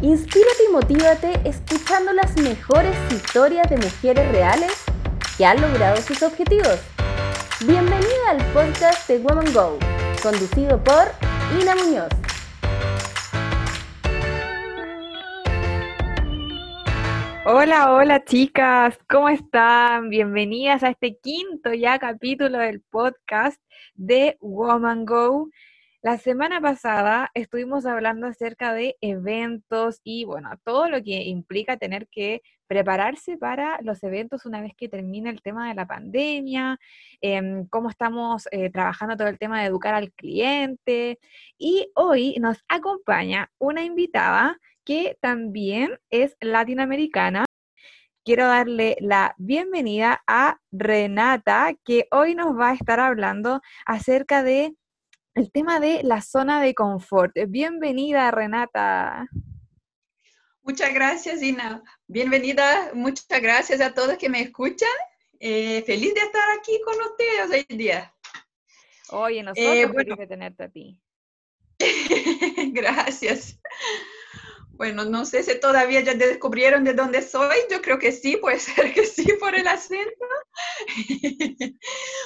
Inspírate y motívate escuchando las mejores historias de mujeres reales que han logrado sus objetivos. Bienvenida al podcast de Woman Go, conducido por Ina Muñoz. Hola, hola chicas, ¿cómo están? Bienvenidas a este quinto ya capítulo del podcast de Woman Go. La semana pasada estuvimos hablando acerca de eventos y bueno, todo lo que implica tener que prepararse para los eventos una vez que termine el tema de la pandemia, em, cómo estamos eh, trabajando todo el tema de educar al cliente. Y hoy nos acompaña una invitada que también es latinoamericana. Quiero darle la bienvenida a Renata, que hoy nos va a estar hablando acerca de el tema de la zona de confort. Bienvenida, Renata. Muchas gracias, Ina. Bienvenida, muchas gracias a todos que me escuchan. Eh, feliz de estar aquí con ustedes hoy día. Oye, nosotros eh, bueno. de tenerte a ti. gracias. Bueno, no sé si todavía ya descubrieron de dónde soy. Yo creo que sí, puede ser que sí por el acento.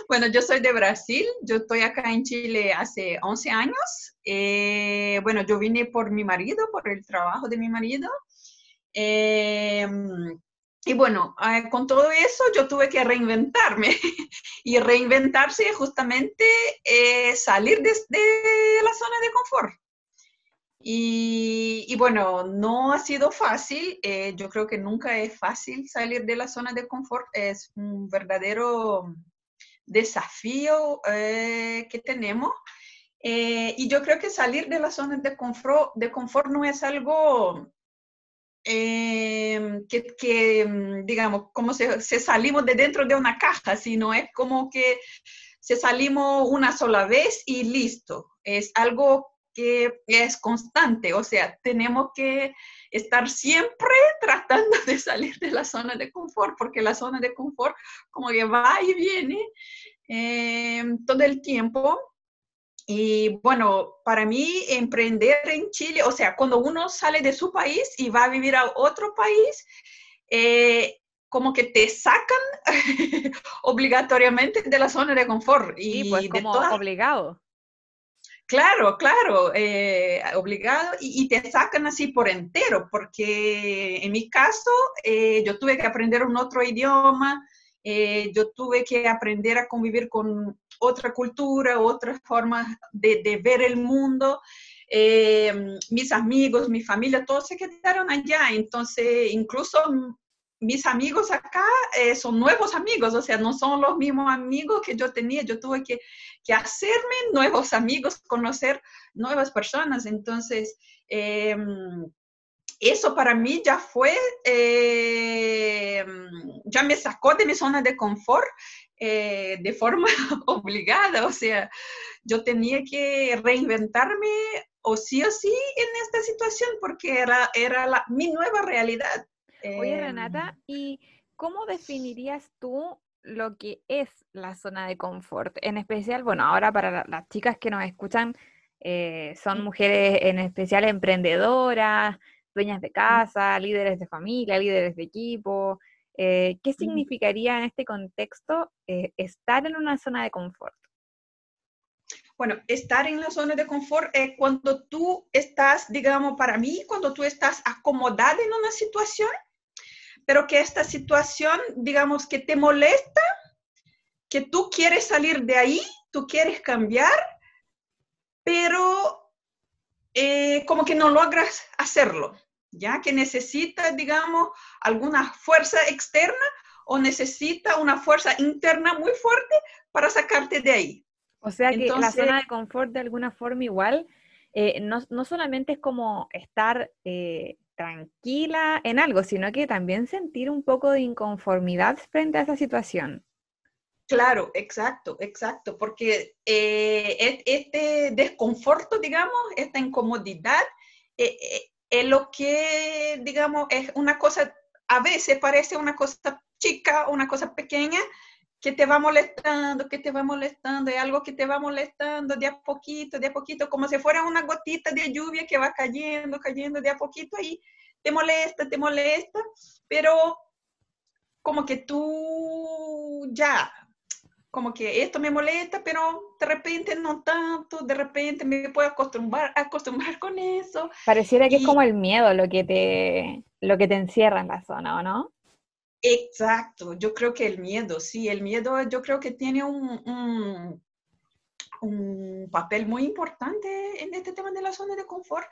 bueno, yo soy de Brasil. Yo estoy acá en Chile hace 11 años. Eh, bueno, yo vine por mi marido, por el trabajo de mi marido. Eh, y bueno, eh, con todo eso yo tuve que reinventarme. y reinventarse justamente salir de, de la zona de confort. Y, bueno, no ha sido fácil. Eh, yo creo que nunca es fácil salir de la zona de confort. Es un verdadero desafío eh, que tenemos. Eh, y yo creo que salir de la zona de confort, de confort no es algo que, mm, digamos, como si, si salimos de dentro de una caja, sino es como que se salimos una sola vez y listo. Es algo que es constante, o sea, tenemos que estar siempre tratando de salir de la zona de confort, porque la zona de confort como que va y viene eh, todo el tiempo. Y bueno, para mí emprender en Chile, o sea, cuando uno sale de su país y va a vivir a otro país, eh, como que te sacan obligatoriamente de la zona de confort. Y pues como obligado. Claro, claro, eh, obligado y, te sacan así por entero, porque en mi caso eh, yo tuve que aprender un otro idioma, eh, yo tuve que aprender a convivir con otra cultura, otra forma de, de ver el mundo. mis amigos, mi familia, todos se quedaron allá, entonces incluso mis amigos acá eh, son nuevos amigos, o sea, no son los mismos amigos que yo tenía, yo tuve que, hacerme nuevos amigos, conocer nuevas personas, entonces, em, eso para mí ya fue, em, ya me sacó de mi zona de confort eh, de forma obligada, o sea, yo tenía que reinventarme o sí o sí en esta situación porque era, era mi nueva realidad. Oye, Renata, em, ¿y cómo definirías tú lo que es la zona de confort? En especial, bueno, ahora para las chicas que nos escuchan, eh, son mujeres en especial emprendedoras, dueñas de casa, líderes de familia, líderes de equipo. Eh, ¿Qué significaría en este contexto eh, estar en una zona de confort? Bueno, estar en la zona de confort es cuando tú estás, digamos, para mí, cuando tú estás acomodada en una situación pero que esta situación, digamos, que te molesta, que tú quieres salir de ahí, tú quieres cambiar, pero eh, como que no logras hacerlo, ya que necesita, digamos, alguna fuerza externa o necesita una fuerza interna muy fuerte para sacarte de ahí. O sea que la zona de confort de alguna forma igual, eh, no, no, solamente es como estar eh, tranquila en algo, sino que también sentir un poco de inconformidad frente a esa situación. Claro, exacto, exacto, porque eh, este desconforto, digamos, esta incomodidad, eh, eh, es lo que, digamos, es una cosa, a veces parece una cosa chica, una cosa pequeña, que te va molestando, que te va molestando, hay algo que te va molestando de a poquito, de a poquito, como si fuera una gotita de lluvia que va cayendo, cayendo de a poquito y te molesta, te molesta, pero como que tú ya, como que esto me molesta, pero de repente no tanto, de repente me puedo acostumbrar, acostumbrar con eso. Pareciera que es como el miedo lo que, te, lo que te encierra en la zona, ¿o no? Exacto, yo creo que el miedo, sí, el miedo yo creo que tiene un, un, papel muy importante en este tema de la zona de confort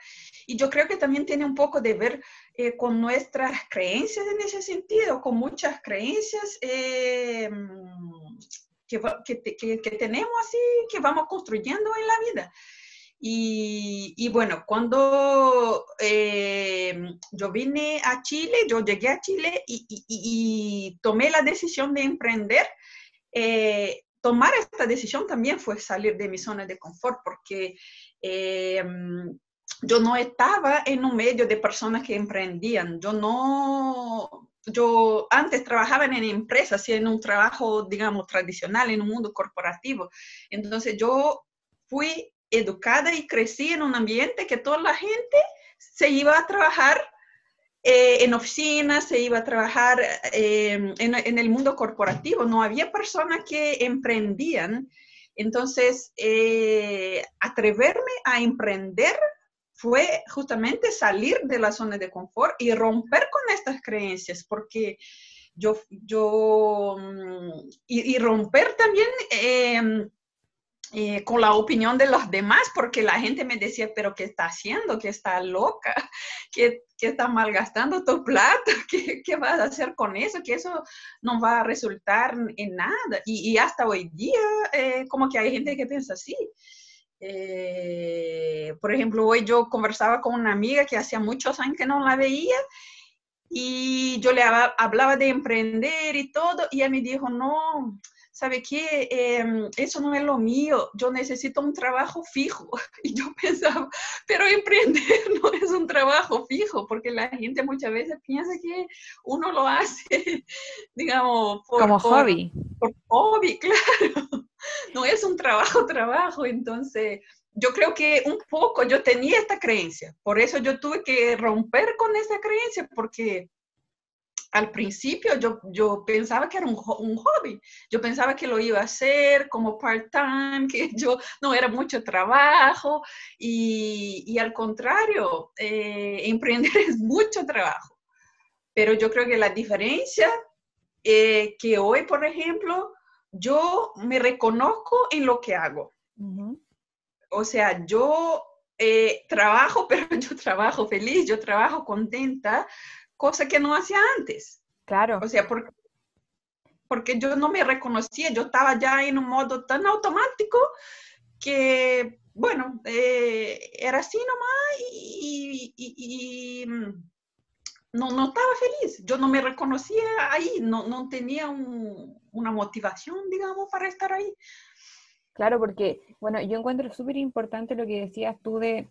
y yo creo que también tiene un poco de ver eh, con nuestras creencias en ese sentido, con muchas creencias eh, que, que, que, tenemos así, que vamos construyendo en la vida. Y, bueno, cuando eh, yo vine a Chile, yo llegué a Chile y, tomé la decisión de emprender, eh, tomar esta decisión también fue salir de mi zona de confort porque eh, yo no estaba en un medio de personas que emprendían. Yo no, yo antes trabajaba en empresas, en un trabajo, digamos, tradicional, en un mundo corporativo. Entonces yo fui educada y crecí en un ambiente que toda la gente se iba a trabajar eh, en oficinas, se iba a trabajar eh, en, el mundo corporativo, no había personas que emprendían. Entonces, eh, atreverme a emprender fue justamente salir de la zona de confort y romper con estas creencias, porque yo, yo, mm, y, y romper también eh, con la opinión de los demás, porque la gente me decía, pero ¿qué está haciendo? ¿Qué está loca? ¿Qué, qué está malgastando tu plata? ¿Qué, ¿Qué, vas a hacer con eso? Que eso no va a resultar en nada. Y, y hasta hoy día, eh, como que hay gente que piensa así. Eh, por ejemplo, hoy yo conversaba con una amiga que hacía muchos años que no la veía y yo le hablaba de emprender y todo, y ella me dijo, no, ¿sabe qué? Em, eso no es lo mío, yo necesito un trabajo fijo. Y yo pensaba, pero emprender no es un trabajo fijo, porque la gente muchas veces piensa que uno lo hace, digamos, por, como hobby. Por hobby, claro. No es un trabajo, trabajo. Entonces, yo creo que un poco yo tenía esta creencia, por eso yo tuve que romper con esa creencia, porque al principio yo, yo pensaba que era un, un, hobby, yo pensaba que lo iba a hacer como part-time, que yo no era mucho trabajo y, y al contrario, eh, emprender es mucho trabajo. Pero yo creo que la diferencia eh, que hoy, por ejemplo, yo me reconozco en lo que hago. O sea, yo eh, trabajo, pero yo trabajo feliz, yo trabajo contenta cosa que no hacía antes. Claro. O sea, porque, porque yo no me reconocía, yo estaba ya en un modo tan automático que, bueno, eh, era así nomás y, mm, no, no, estaba feliz. Yo no me reconocía ahí, no, no tenía una motivación, digamos, para estar ahí. Claro, porque, bueno, yo encuentro súper importante lo que decías tú de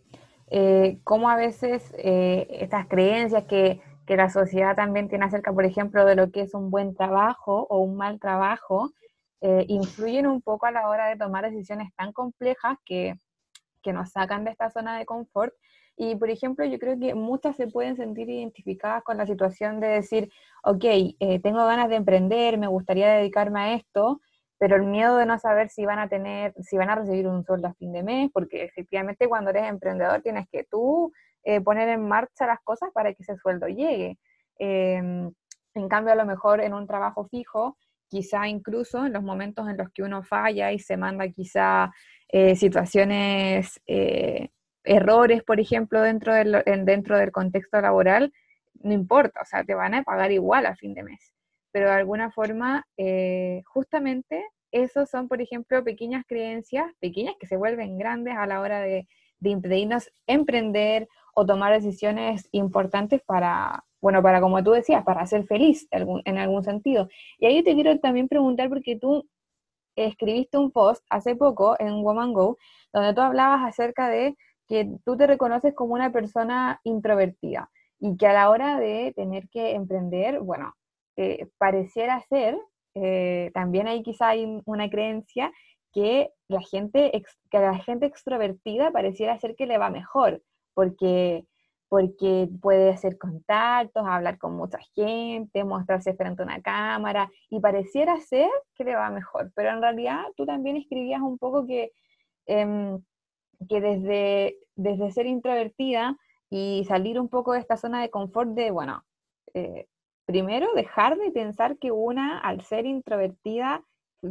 eh, cómo a veces eh, estas creencias que que la sociedad también tiene acerca, por ejemplo, de lo que es un buen trabajo o un mal trabajo, eh, influyen un poco a la hora de tomar decisiones tan complejas que, que nos sacan de esta zona de confort. Y, por ejemplo, yo creo que muchas se pueden sentir identificadas con la situación de decir, ok, eh, tengo ganas de emprender, me gustaría dedicarme a esto, pero el miedo de no saber si van a tener, si van a recibir un sueldo a fin de mes, porque efectivamente cuando eres emprendedor tienes que tú eh, poner en marcha las cosas para que ese sueldo llegue. Em, en cambio, a lo mejor en un trabajo fijo, quizá incluso en los momentos en los que uno falla y se manda quizá eh, situaciones, eh, errores, por ejemplo, dentro del, dentro del contexto laboral, no importa, o sea, te van a pagar igual a fin de mes. Pero de alguna forma, justamente, esos son, por ejemplo, pequeñas creencias, pequeñas que se vuelven grandes a la hora de, de impedirnos emprender o tomar decisiones importantes para, bueno, para como tú decías, para ser feliz en algún sentido. Y ahí te quiero también preguntar, porque tú escribiste un post hace poco en Woman Go, donde tú hablabas acerca de que tú te reconoces como una persona introvertida y que a la hora de tener que emprender, bueno, eh, pareciera ser eh, también hay quizá hay una creencia que la gente, que la gente extrovertida pareciera ser que le va mejor, porque, porque puede hacer contactos, hablar con mucha gente, mostrarse frente a una cámara, y pareciera ser que le va mejor, pero en realidad tú también escribías un poco que, em, que desde, desde ser introvertida y salir un poco de esta zona de confort de, bueno, eh, primero dejar de pensar que una, al ser introvertida,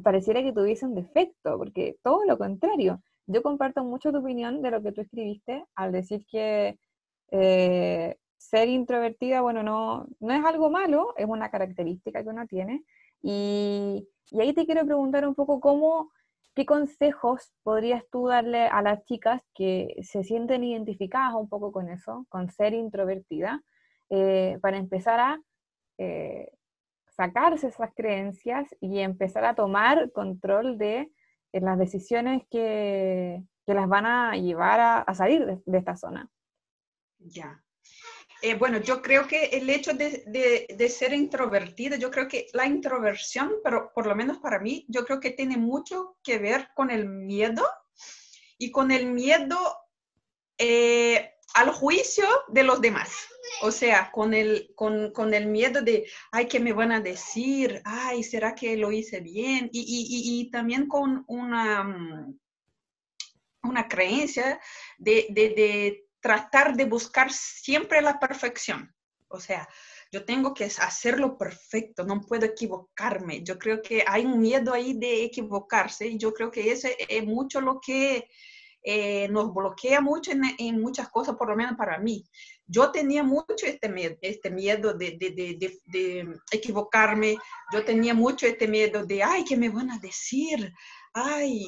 pareciera que tuviese un defecto, porque todo lo contrario. Yo comparto mucho tu opinión de lo que tú escribiste al decir que eh, ser introvertida, bueno, no, no es algo malo, es una característica que uno tiene. Y, y ahí te quiero preguntar un poco cómo, qué consejos podrías tú darle a las chicas que se sienten identificadas un poco con eso, con ser introvertida, eh, para empezar a eh, sacarse esas creencias y empezar a tomar control de eh, las decisiones que, que, las van a llevar a, salir de, esta zona. Ya. Eh, bueno, yo creo que el hecho de, de, de, ser introvertida, yo creo que la introversión, pero por lo menos para mí, yo creo que tiene mucho que ver con el miedo y con el miedo eh, al juicio de los demás. O sea, con el, con, con, el miedo de, ay, ¿qué me van a decir? Ay, ¿será que lo hice bien? Y, y, y también con una, una creencia de, de, de, tratar de buscar siempre la perfección. O sea, yo tengo que hacerlo perfecto, no puedo equivocarme. Yo creo que hay un miedo ahí de equivocarse y yo creo que ese es mucho lo que eh, nos bloquea mucho en, en, muchas cosas, por lo menos para mí. Yo tenía mucho este miedo, este miedo de, de, de, de, equivocarme, yo tenía mucho este miedo de, ay, ¿qué me van a decir? Ay,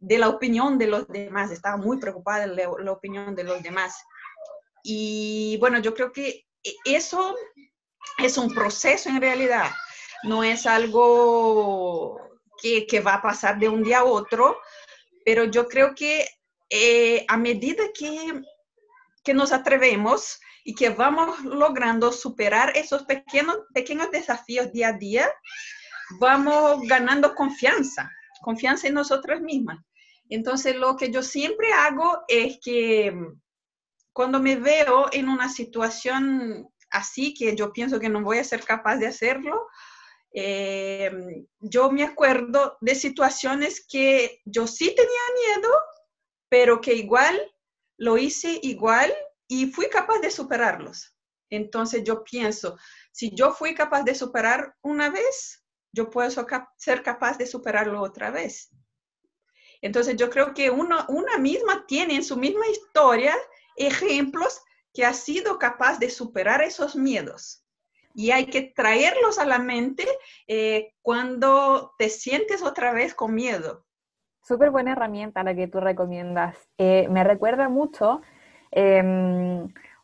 de la opinión de los demás, estaba muy preocupada de la, la opinión de los demás. Y bueno, yo creo que eso es un proceso en realidad, no es algo que, que va a pasar de un día a otro, pero yo creo que eh, a medida que, que nos atrevemos y que vamos logrando superar esos pequeños, pequeños desafíos día a día, vamos ganando confianza, confianza en nosotras mismas. Entonces, lo que yo siempre hago es que cuando me veo en una situación así, que yo pienso que no voy a ser capaz de hacerlo, eh, yo me acuerdo de situaciones que yo sí tenía miedo, pero que igual lo hice igual y fui capaz de superarlos. Entonces yo pienso, si yo fui capaz de superar una vez, yo puedo ser capaz de superarlo otra vez. Entonces yo creo que uno, una misma tiene en su misma historia ejemplos que ha sido capaz de superar esos miedos. Y hay que traerlos a la mente eh, cuando te sientes otra vez con miedo. Súper buena herramienta la que tú recomiendas. Eh, me recuerda mucho eh,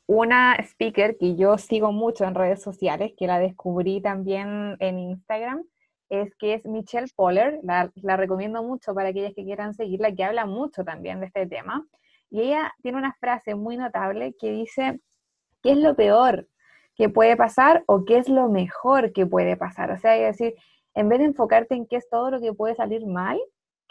una speaker que yo sigo mucho en redes sociales, que la descubrí también en Instagram, es que es Michelle Poller, la, la, recomiendo mucho para aquellas que quieran seguirla, que habla mucho también de este tema. Y ella tiene una frase muy notable que dice, ¿qué es lo peor que puede pasar o qué es lo mejor que puede pasar? O sea, es decir, en vez de enfocarte en qué es todo lo que puede salir mal,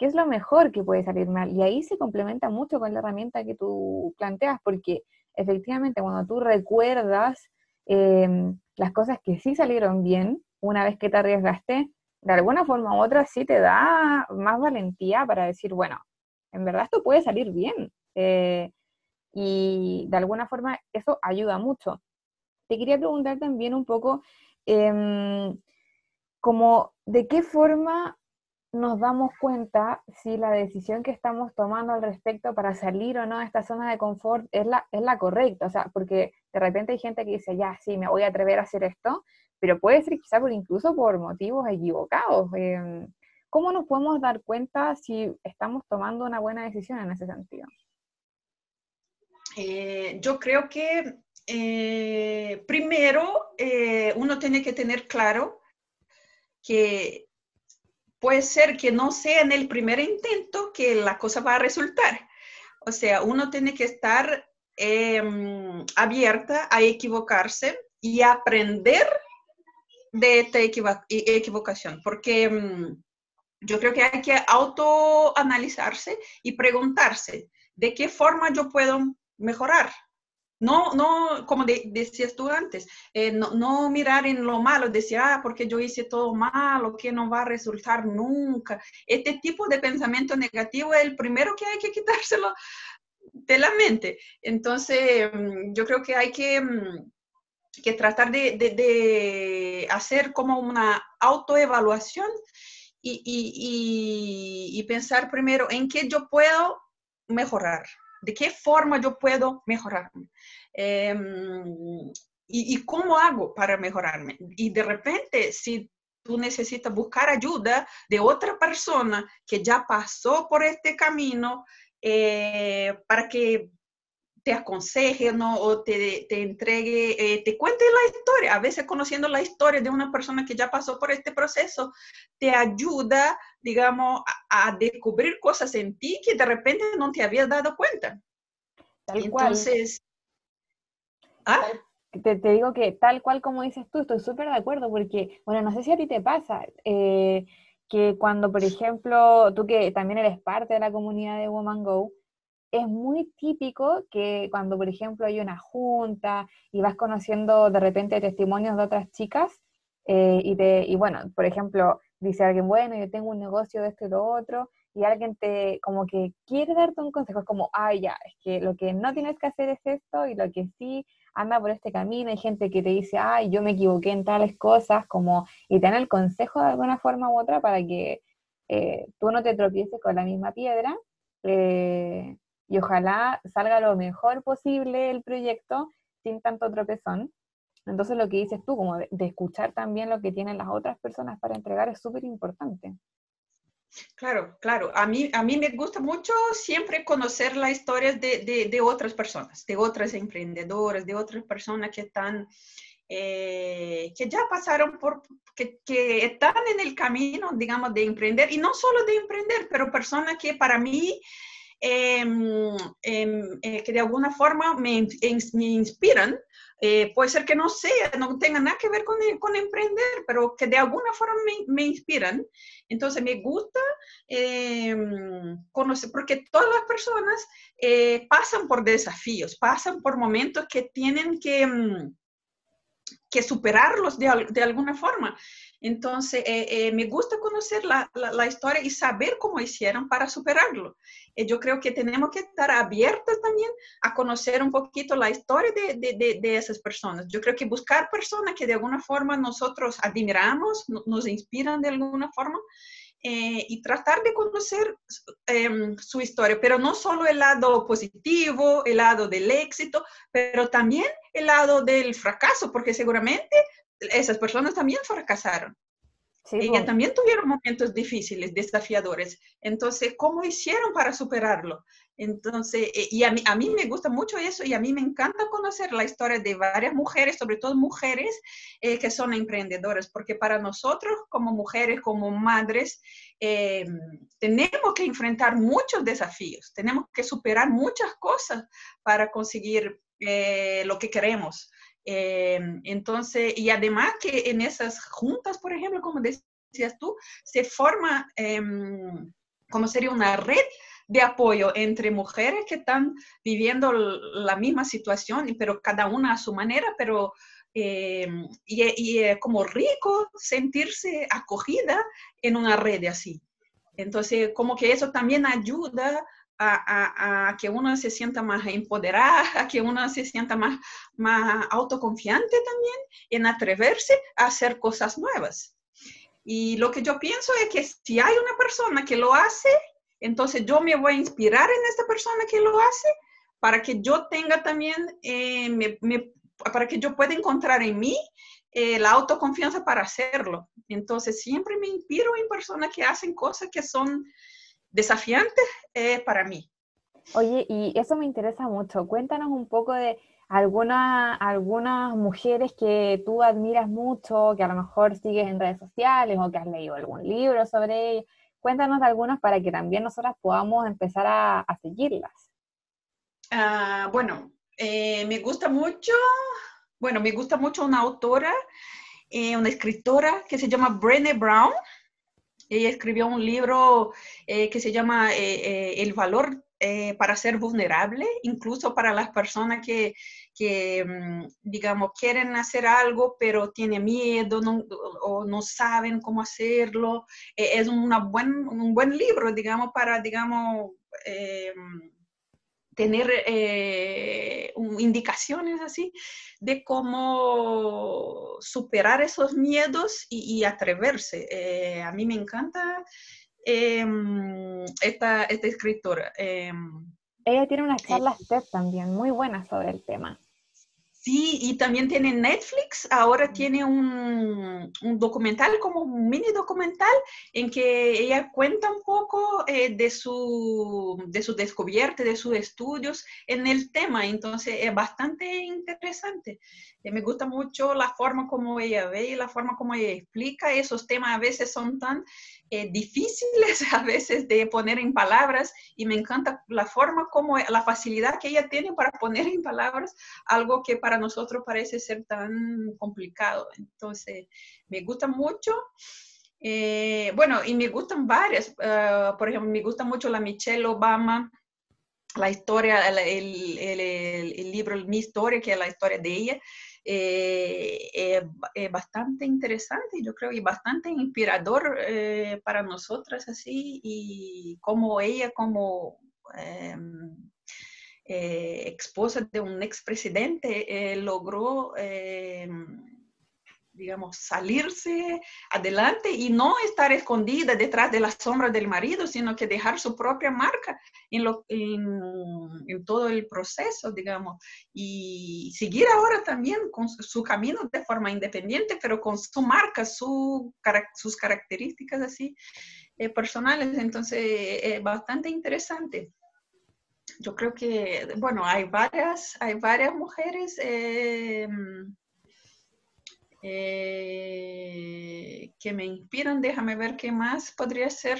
¿Qué es lo mejor que puede salir mal? Y ahí se complementa mucho con la herramienta que tú planteas, porque efectivamente cuando tú recuerdas eh, las cosas que sí salieron bien, una vez que te arriesgaste, de alguna forma u otra sí te da más valentía para decir, bueno, en verdad esto puede salir bien. Eh, y de alguna forma eso ayuda mucho. Te quería preguntar también un poco, eh, como, ¿de qué forma nos damos cuenta si la decisión que estamos tomando al respecto para salir o no de esta zona de confort es la, es la correcta. O sea, porque de repente hay gente que dice, ya, sí, me voy a atrever a hacer esto, pero puede ser quizá por, incluso por motivos equivocados. Eh, ¿Cómo nos podemos dar cuenta si estamos tomando una buena decisión en ese sentido? Eh, yo creo que eh, primero eh, uno tiene que tener claro que puede ser que no sea en el primer intento que la cosa va a resultar. O sea, uno tiene que estar eh, abierta a equivocarse y aprender de esta equivocación, porque mm, yo creo que hay que autoanalizarse y preguntarse de qué forma yo puedo mejorar. No, no, como decías tú antes, eh, no, mirar en lo malo, decir, ah, porque yo hice todo malo, que no va a resultar nunca. Este tipo de pensamiento negativo es el primero que hay que quitárselo de la mente. Entonces, mm, yo creo que hay que, mm, que tratar de, de, hacer como una autoevaluación y, y, y pensar primero en qué yo puedo mejorar de qué forma yo puedo mejorarme. Em, y, cómo hago para mejorarme. Y de repente, si tú necesitas buscar ayuda de otra persona que ya pasó por este camino eh, para que te aconseje ¿no? o te, te entregue, eh, te cuente la historia. A veces conociendo la historia de una persona que ya pasó por este proceso, te ayuda, digamos, a, descubrir cosas en ti que de repente no te habías dado cuenta. Tal Entonces, ¿ah? Te, te, digo que tal cual como dices tú, estoy súper de acuerdo porque, bueno, no sé si a ti te pasa, eh, que cuando, por ejemplo, tú que también eres parte de la comunidad de Woman Go, es muy típico que cuando, por ejemplo, hay una junta y vas conociendo de repente testimonios de otras chicas, eh, y, te, y bueno, por ejemplo, dice alguien, bueno, yo tengo un negocio de esto y lo otro, y alguien te como que quiere darte un consejo, es como, ay, ya, es que lo que no tienes que hacer es esto, y lo que sí anda por este camino, hay gente que te dice, ay, yo me equivoqué en tales cosas, como, y te dan el consejo de alguna forma u otra para que eh, tú no te tropieces con la misma piedra, eh, y ojalá salga lo mejor posible el proyecto sin tanto tropezón. Entonces lo que dices tú, como de, escuchar también lo que tienen las otras personas para entregar es súper importante. Claro, claro. A mí, a mí me gusta mucho siempre conocer las historias de, de, otras personas, de otras emprendedoras, de otras personas que están, eh, que ya pasaron por, que, que, están en el camino, digamos, de emprender, y no solo de emprender, pero personas que para mí Em, eh, que de alguna forma me, me inspiran. Eh, puede ser que no sea, no tenga nada que ver con, con emprender, pero que de alguna forma me, me inspiran. Entonces me gusta em, conocer, porque todas las personas eh, pasan por desafíos, pasan por momentos que tienen que, que superarlos de, de alguna forma. Entonces, eh, eh, me gusta conocer la, la, historia y saber cómo hicieron para superarlo. Eh, yo creo que tenemos que estar abiertos también a conocer un poquito la historia de, de, de, esas personas. Yo creo que buscar personas que de alguna forma nosotros admiramos, nos inspiran de alguna forma, y tratar de conocer em, su historia, pero no solo el lado positivo, el lado del éxito, pero también el lado del fracaso, porque seguramente esas personas también fracasaron. Sí, Ellas también tuvieron momentos difíciles, desafiadores. Entonces, ¿cómo hicieron para superarlo? Entonces, eh, y a mí, a mí me gusta mucho eso y a mí me encanta conocer la historia de varias mujeres, sobre todo mujeres eh, que son emprendedoras, porque para nosotros como mujeres, como madres, eh, tenemos que enfrentar muchos desafíos, tenemos que superar muchas cosas para conseguir lo que queremos. Em, entonces, y además que en esas juntas, por ejemplo, como decías tú, se forma em, como sería una red de apoyo entre mujeres que están viviendo la misma situación, pero cada una a su manera, pero em, y, es como rico sentirse acogida en una red así. Entonces, como que eso también ayuda a, que uno se sienta más empoderada, a que uno se sienta más, más autoconfiante también en atreverse a hacer cosas nuevas. Y lo que yo pienso es que si hay una persona que lo hace, entonces yo me voy a inspirar en esta persona que lo hace para que yo tenga también, eh, para que yo pueda encontrar en mí eh, la autoconfianza para hacerlo. Entonces siempre me inspiro en personas que hacen cosas que son desafiantes eh, para mí. Oye, y eso me interesa mucho. Cuéntanos un poco de alguna, algunas mujeres que tú admiras mucho, que a lo mejor sigues en redes sociales o que has leído algún libro sobre ellas. Cuéntanos de algunas para que también nosotras podamos empezar a, seguirlas. Ah, bueno, eh, me gusta mucho, bueno, me gusta mucho una autora una escritora que se llama Brené Brown. Ella escribió un libro que se llama El valor para ser vulnerable, incluso para las personas que, que, mm, digamos, quieren hacer algo, pero tienen miedo o no saben cómo hacerlo. Eh, es una buen, un buen libro, digamos, para, digamos, eh, tener eh, indicaciones así de cómo superar esos miedos y, atreverse. a mí me encanta em, esta, esta escritora. Em, ella tiene una charla TED también muy buena sobre el tema. Sí, y también tiene Netflix, ahora tiene un, documental, como un mini documental, en que ella cuenta un poco eh, de, su, de su descubierta, de sus estudios en el tema, entonces es bastante interesante. Eh, me gusta mucho la forma como ella ve y la forma como ella explica, esos temas a veces son tan eh, difíciles a veces de poner en palabras y me encanta la forma como, la facilidad que ella tiene para poner en palabras algo que para nosotros parece ser tan complicado. Entonces, me gusta mucho. Eh, bueno, y me gustan varias. Ah, por ejemplo, me gusta mucho la Michelle Obama, la historia, el, el, el libro Mi Historia, que es la historia de ella. Eh, eh, eh, bastante interesante, yo creo, y bastante inspirador para nosotras así, y como ella, como em, esposa de un expresidente, logró em, digamos, salirse adelante y no estar escondida detrás de las sombras del marido, sino que dejar su propia marca en, lo, en, todo el proceso, digamos, y seguir ahora también con su, camino de forma independiente, pero con su marca, su, sus características así eh, personales. Entonces, es bastante interesante. Yo creo que, bueno, hay varias, hay varias mujeres. Eh, eh, que me inspiran. Déjame ver qué más podría ser.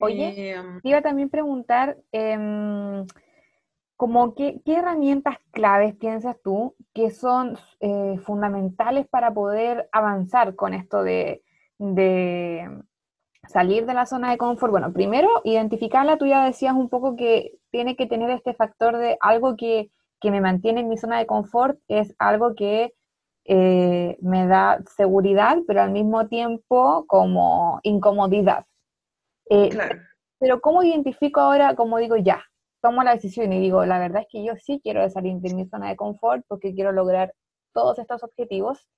Oye, eh, iba también preguntar, em, como qué, herramientas claves piensas tú que son eh, fundamentales para poder avanzar con esto de, salir de la zona de confort? Bueno, primero, identificarla, tú ya decías un poco que tiene que tener este factor de algo que, que me mantiene en mi zona de confort, es algo que eh, me da seguridad, pero al mismo tiempo como incomodidad. Eh, pero ¿cómo identifico ahora, como digo, ya, tomo la decisión y digo, la verdad es que yo sí quiero salir de mi zona de confort porque quiero lograr todos estos objetivos?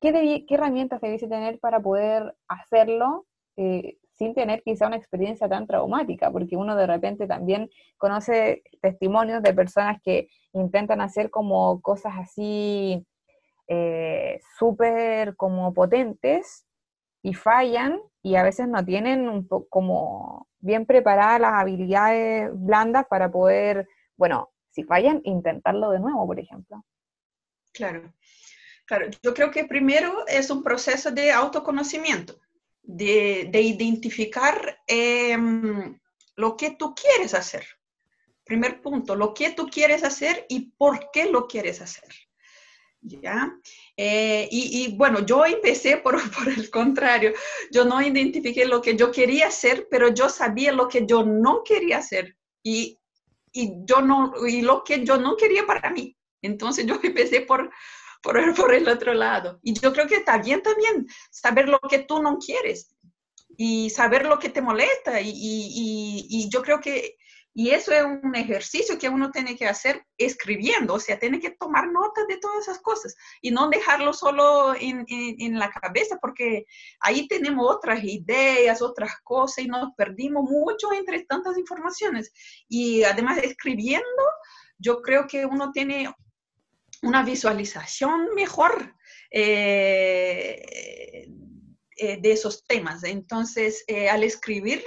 ¿Qué, qué herramientas debiese tener para poder hacerlo eh, sin tener quizá una experiencia tan traumática? Porque uno de repente también conoce testimonios de personas que intentan hacer como cosas así eh, súper como potentes y fallan y a veces no tienen un como bien preparadas las habilidades blandas para poder, bueno, si fallan, intentarlo de nuevo, por ejemplo. Claro, claro. Yo creo que primero es un proceso de autoconocimiento, de, identificar em, lo que tú quieres hacer. Primer punto, lo que tú quieres hacer y por qué lo quieres hacer. ¿Ya? Eh, y, bueno, yo empecé por, por, el contrario, yo no identifiqué lo que yo quería hacer, pero yo sabía lo que yo no quería hacer y, y yo no, y lo que yo no quería para mí. Entonces yo empecé por, por, el, por el otro lado. Y yo creo que está bien también saber lo que tú no quieres y saber lo que te molesta. Y, y, y yo creo que y eso es un ejercicio que uno tiene que hacer escribiendo, o sea, tiene que tomar nota de todas esas cosas y no dejarlo solo en, en, la cabeza, porque ahí tenemos otras ideas, otras cosas y nos perdimos mucho entre tantas informaciones. Y además escribiendo, yo creo que uno tiene una visualización mejor. Eh, eh, de esos temas. Entonces, eh, al escribir,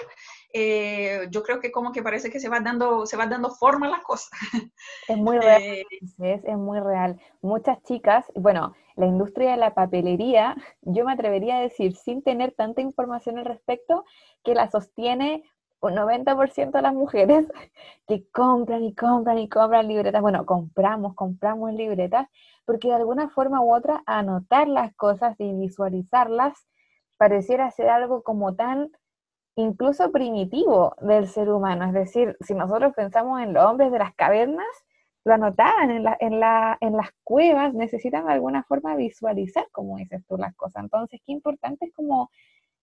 eh, yo creo que como que parece que se va dando, se va dando forma a la cosa. Es muy real, eh, es, es, muy real. Muchas chicas, bueno, la industria de la papelería, yo me atrevería a decir, sin tener tanta información al respecto, que la sostiene un 90% de las mujeres que compran y compran y compran libretas, bueno, compramos, compramos libretas, porque de alguna forma u otra anotar las cosas y visualizarlas pareciera ser algo como tan incluso primitivo del ser humano. Es decir, si nosotros pensamos en los hombres de las cavernas, lo anotaban en, en, la, en las cuevas, necesitan de alguna forma visualizar, como dices tú, las cosas. Entonces, qué importante es como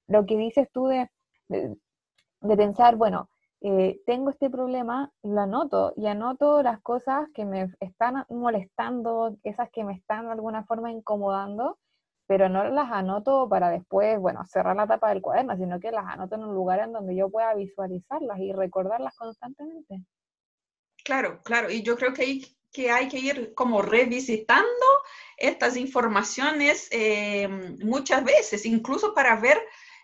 lo que dices tú de, de, pensar, bueno, eh, tengo este problema, lo anoto y anoto las cosas que me están molestando, esas que me están de alguna forma incomodando, pero no las anoto para después, bueno, cerrar la tapa del cuaderno, sino que las anoto en un lugar en donde yo pueda visualizarlas y recordarlas constantemente. Claro, claro, y yo creo que hay que, hay que ir como revisitando estas informaciones eh, muchas veces, incluso para ver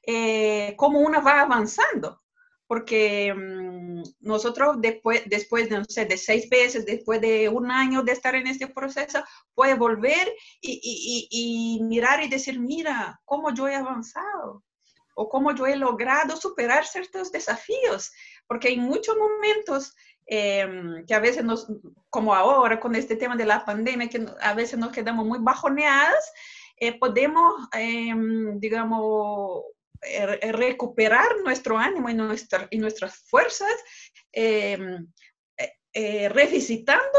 eh, cómo una va avanzando. Porque mm, nosotros después, después de, no sé, de seis meses, después de un año de estar en este proceso, puede volver y, y mirar y decir, mira, cómo yo he avanzado o cómo yo he logrado superar ciertos desafíos, porque hay muchos momentos Em, que a veces nos, como ahora con este tema de la pandemia, que a veces nos quedamos muy bajoneadas, eh, podemos, em, digamos, eh, recuperar nuestro ánimo y, nuestra, y nuestras fuerzas, em, eh, revisitando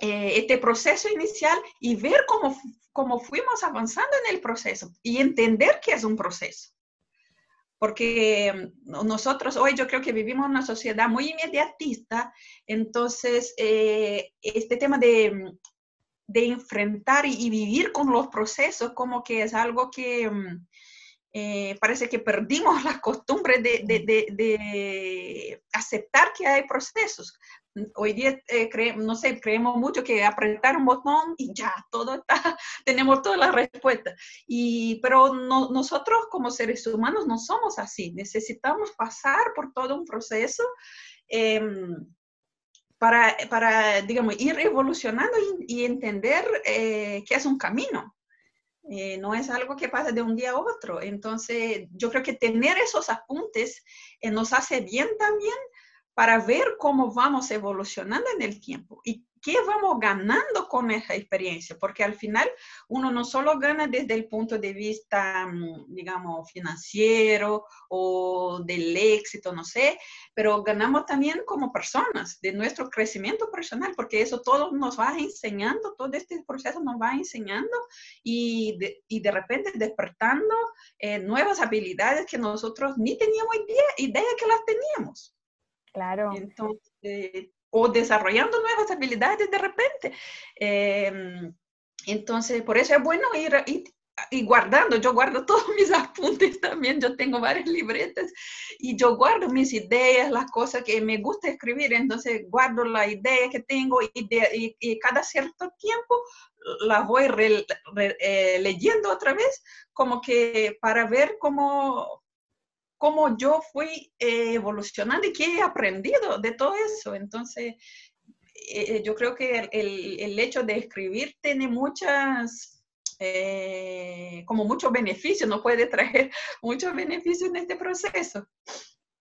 este proceso inicial y ver cómo, cómo fuimos avanzando en el proceso y entender que es un proceso. Porque mm, nosotros hoy yo creo que vivimos una sociedad muy inmediatista, entonces eh, este tema de, de enfrentar y, vivir con los procesos como que es algo que eh, parece que perdimos la costumbre de, de, de, aceptar que hay procesos hoy día, eh, no sé, creemos mucho que apretar un botón y ya, todo está, tenemos todas las respuestas. Y, pero nosotros como seres humanos no somos así, necesitamos pasar por todo un proceso em, para, para, digamos, ir evolucionando y, entender eh, que es un camino. Eh, no es algo que pasa de un día a otro. Entonces, yo creo que tener esos apuntes nos hace bien también para ver cómo vamos evolucionando en el tiempo qué vamos ganando con esa experiencia, porque al final uno no solo gana desde el punto de vista, mm, digamos, financiero o del éxito, no sé, pero ganamos también como personas, de nuestro crecimiento personal, porque eso todo nos va enseñando, todo este proceso nos va enseñando y de, y de repente despertando eh, nuevas habilidades que nosotros ni teníamos idea, idea que las teníamos. Claro. Entonces, o desarrollando nuevas habilidades de repente. Em, entonces, por eso es bueno ir, y guardando, yo guardo todos mis apuntes también, yo tengo varias libretas y yo guardo mis ideas, las cosas que me gusta escribir, entonces guardo la idea que tengo y, y, cada cierto tiempo las voy eh, leyendo otra vez, como que para ver cómo, cómo yo fui eh, evolucionando y qué he aprendido de todo eso. Entonces, eh, yo creo que el, hecho de escribir tiene muchas, eh, como muchos beneficios, no puede traer muchos beneficios en este proceso.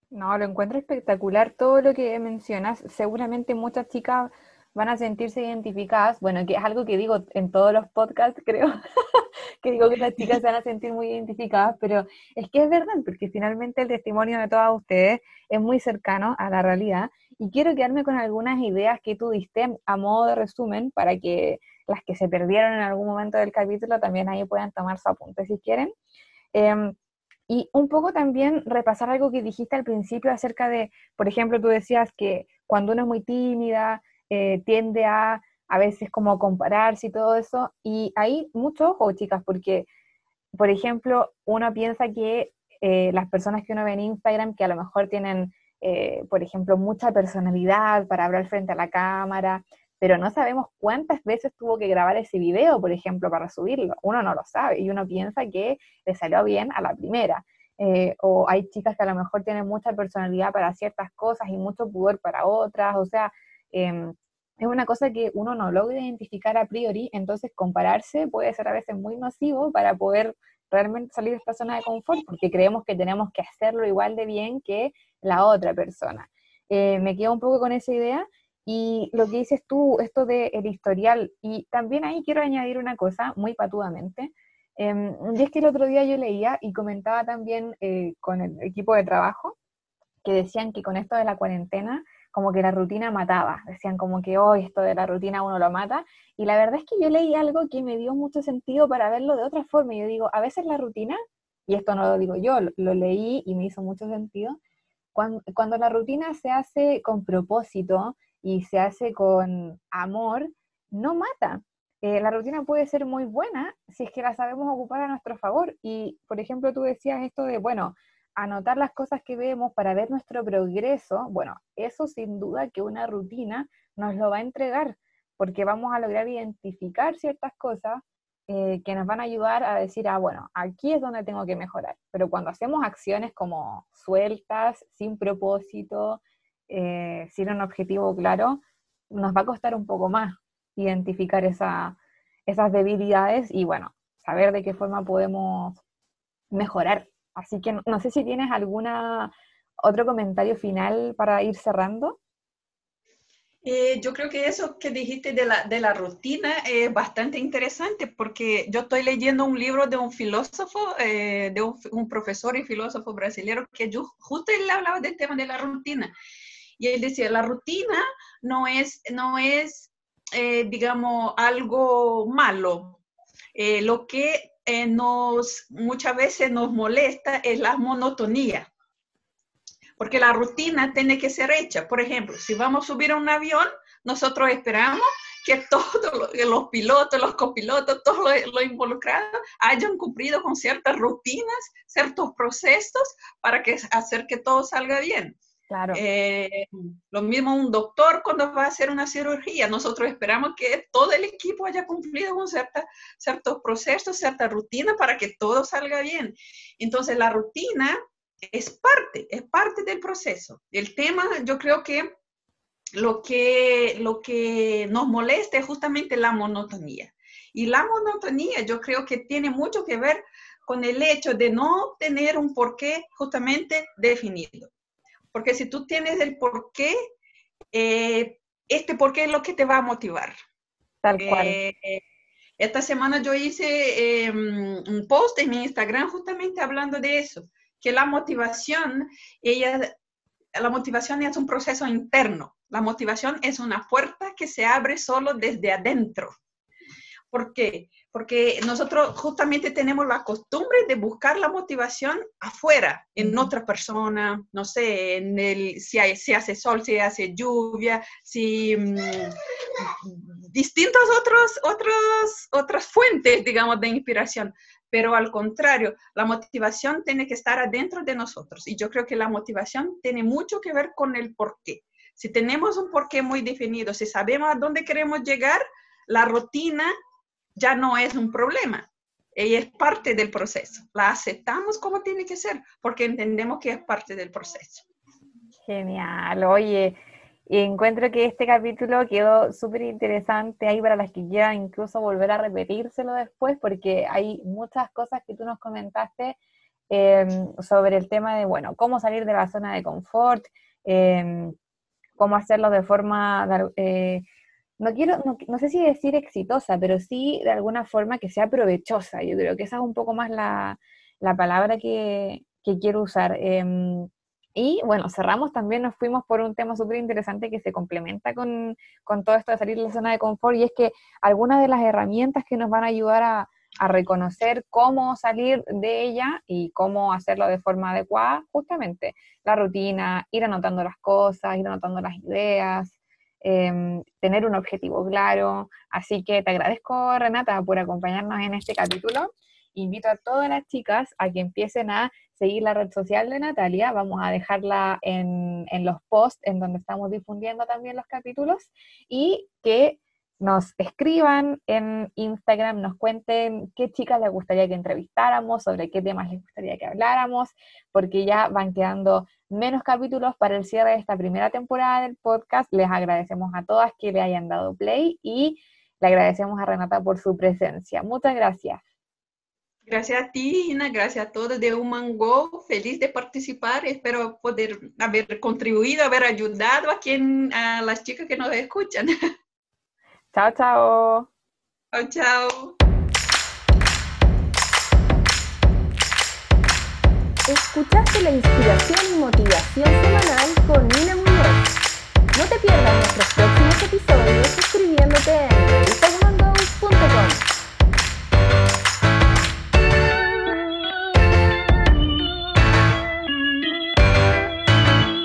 No, lo encuentro espectacular todo lo que mencionas. Seguramente muchas chicas van a sentirse identificadas, bueno, que es algo que digo en todos los podcasts, creo, que digo que las chicas se van a sentir muy identificadas, pero es que es verdad, porque finalmente el testimonio de todas ustedes es muy cercano a la realidad y quiero quedarme con algunas ideas que tú diste a modo de resumen para que las que se perdieron en algún momento del capítulo también ahí puedan tomar su apunte si quieren. Em, y un poco también repasar algo que dijiste al principio acerca de, por ejemplo, tú decías que cuando uno es muy tímida, eh, tiende a a veces como compararse y todo eso. Y hay mucho ojo, chicas, porque, por ejemplo, uno piensa que eh, las personas que uno ve en Instagram, que a lo mejor tienen, eh, por ejemplo, mucha personalidad para hablar frente a la cámara, pero no sabemos cuántas veces tuvo que grabar ese video, por ejemplo, para subirlo. Uno no lo sabe y uno piensa que le salió bien a la primera. o hay chicas que a lo mejor tienen mucha personalidad para ciertas cosas y mucho poder para otras. O sea, em, es una cosa que uno no logra identificar a priori, entonces compararse puede ser a veces muy nocivo para poder realmente salir de esta zona de confort porque creemos que tenemos que hacerlo igual de bien que la otra persona. Eh, me quedo un poco con esa idea y lo que dices tú, esto del el historial, y también ahí quiero añadir una cosa muy patudamente, eh, y es que el otro día yo leía y comentaba también eh, con el equipo de trabajo que decían que con esto de la cuarentena como que la rutina mataba, decían como que hoy esto de la rutina uno lo mata, y la verdad es que yo leí algo que me dio mucho sentido para verlo de otra forma, yo digo, a veces la rutina, y esto no lo digo yo, lo, leí y me hizo mucho sentido, cuando, cuando la rutina se hace con propósito y se hace con amor, no mata, eh, la rutina puede ser muy buena si es que la sabemos ocupar a nuestro favor. Y, por ejemplo, tú decías esto de, bueno, anotar las cosas que vemos para ver nuestro progreso, bueno, eso sin duda que una rutina nos lo va a entregar, porque vamos a lograr identificar ciertas cosas eh, que nos van a ayudar a decir, ah, bueno, aquí es donde tengo que mejorar. Pero cuando hacemos acciones como sueltas, sin propósito, eh, sin un objetivo claro, nos va a costar un poco más identificar esa, esas debilidades y, bueno, saber de qué forma podemos mejorar Así que no, sé si tienes alguna otro comentario final para ir cerrando. Eh, yo creo que eso que dijiste de la, de la, rutina es bastante interesante porque yo estoy leyendo un libro de un filósofo, eh, de un, profesor y filósofo brasileño que yo, justo él hablaba del tema de la rutina. Y él decía, la rutina no es, no es eh, digamos, algo malo. lo que eh, nos, muchas veces nos molesta es la monotonía. Porque la rutina tiene que ser hecha. Por ejemplo, si vamos a subir a un avión, nosotros esperamos que todos los pilotos, los copilotos, todos los, involucrados hayan cumplido con ciertas rutinas, ciertos procesos para que, hacer que todo salga bien. Eh, lo mismo un doctor cuando va a hacer una cirugía. Nosotros esperamos que todo el equipo haya cumplido con cierta, ciertos procesos, cierta rutina para que todo salga bien. Entonces la rutina es parte, es parte del proceso. El tema, yo creo que lo que, lo que nos molesta es justamente la monotonía. Y la monotonía yo creo que tiene mucho que ver con el hecho de no tener un porqué justamente definido. Porque si tú tienes el por qué, eh, este por qué es lo que te va a motivar. Tal cual. Eh, esta semana yo hice em, un post en mi Instagram justamente hablando de eso, que la motivación, ella, la motivación es un proceso interno. La motivación es una puerta que se abre solo desde adentro. ¿Por qué? Porque nosotros justamente tenemos la costumbre de buscar la motivación afuera, en otra persona, no sé, en el, si, hay, si hace sol, si hace lluvia, si mm, distintas otros, otros, otras fuentes, digamos, de inspiración. Pero al contrario, la motivación tiene que estar adentro de nosotros. Y yo creo que la motivación tiene mucho que ver con el por qué. Si tenemos un porqué muy definido, si sabemos a dónde queremos llegar, la rutina ya no es un problema. Ella es parte del proceso. La aceptamos como tiene que ser porque entendemos que es parte del proceso. Genial. Oye, encuentro que este capítulo quedó súper interesante ahí para las que quieran incluso volver a repetírselo después porque hay muchas cosas que tú nos comentaste em, sobre el tema de, bueno, cómo salir de la zona de confort, em, cómo hacerlo de forma... Eh, no quiero, no, sé si decir exitosa, pero sí de alguna forma que sea provechosa. Yo creo que esa es un poco más la, palabra que, quiero usar. Em, y bueno, cerramos también, nos fuimos por un tema súper interesante que se complementa con, todo esto de salir de la zona de confort, y es que algunas de las herramientas que nos van a ayudar a, a reconocer cómo salir de ella y cómo hacerlo de forma adecuada, justamente la rutina, ir anotando las cosas, ir anotando las ideas, Em, tener un objetivo claro. Así que te agradezco, Renata, por acompañarnos en este capítulo. Invito a todas las chicas a que empiecen a seguir la red social de Natalia. Vamos a dejarla en, en los posts en donde estamos difundiendo también los capítulos y que nos escriban en Instagram, nos cuenten qué chicas les gustaría que entrevistáramos, sobre qué temas les gustaría que habláramos, porque ya van quedando menos capítulos para el cierre de esta primera temporada del podcast. Les agradecemos a todas que le hayan dado play y le agradecemos a Renata por su presencia. Muchas gracias. Gracias a ti, Ina, gracias a todos de Human Go. Feliz de participar. Espero poder haber contribuido, haber ayudado a, quien, a las chicas que nos escuchan. Chao, chao. Chao, chao. Escuchaste la inspiración y motivación semanal con Nina Muñoz. No te pierdas nuestros próximos episodios suscribiéndote en revistagumandou.com.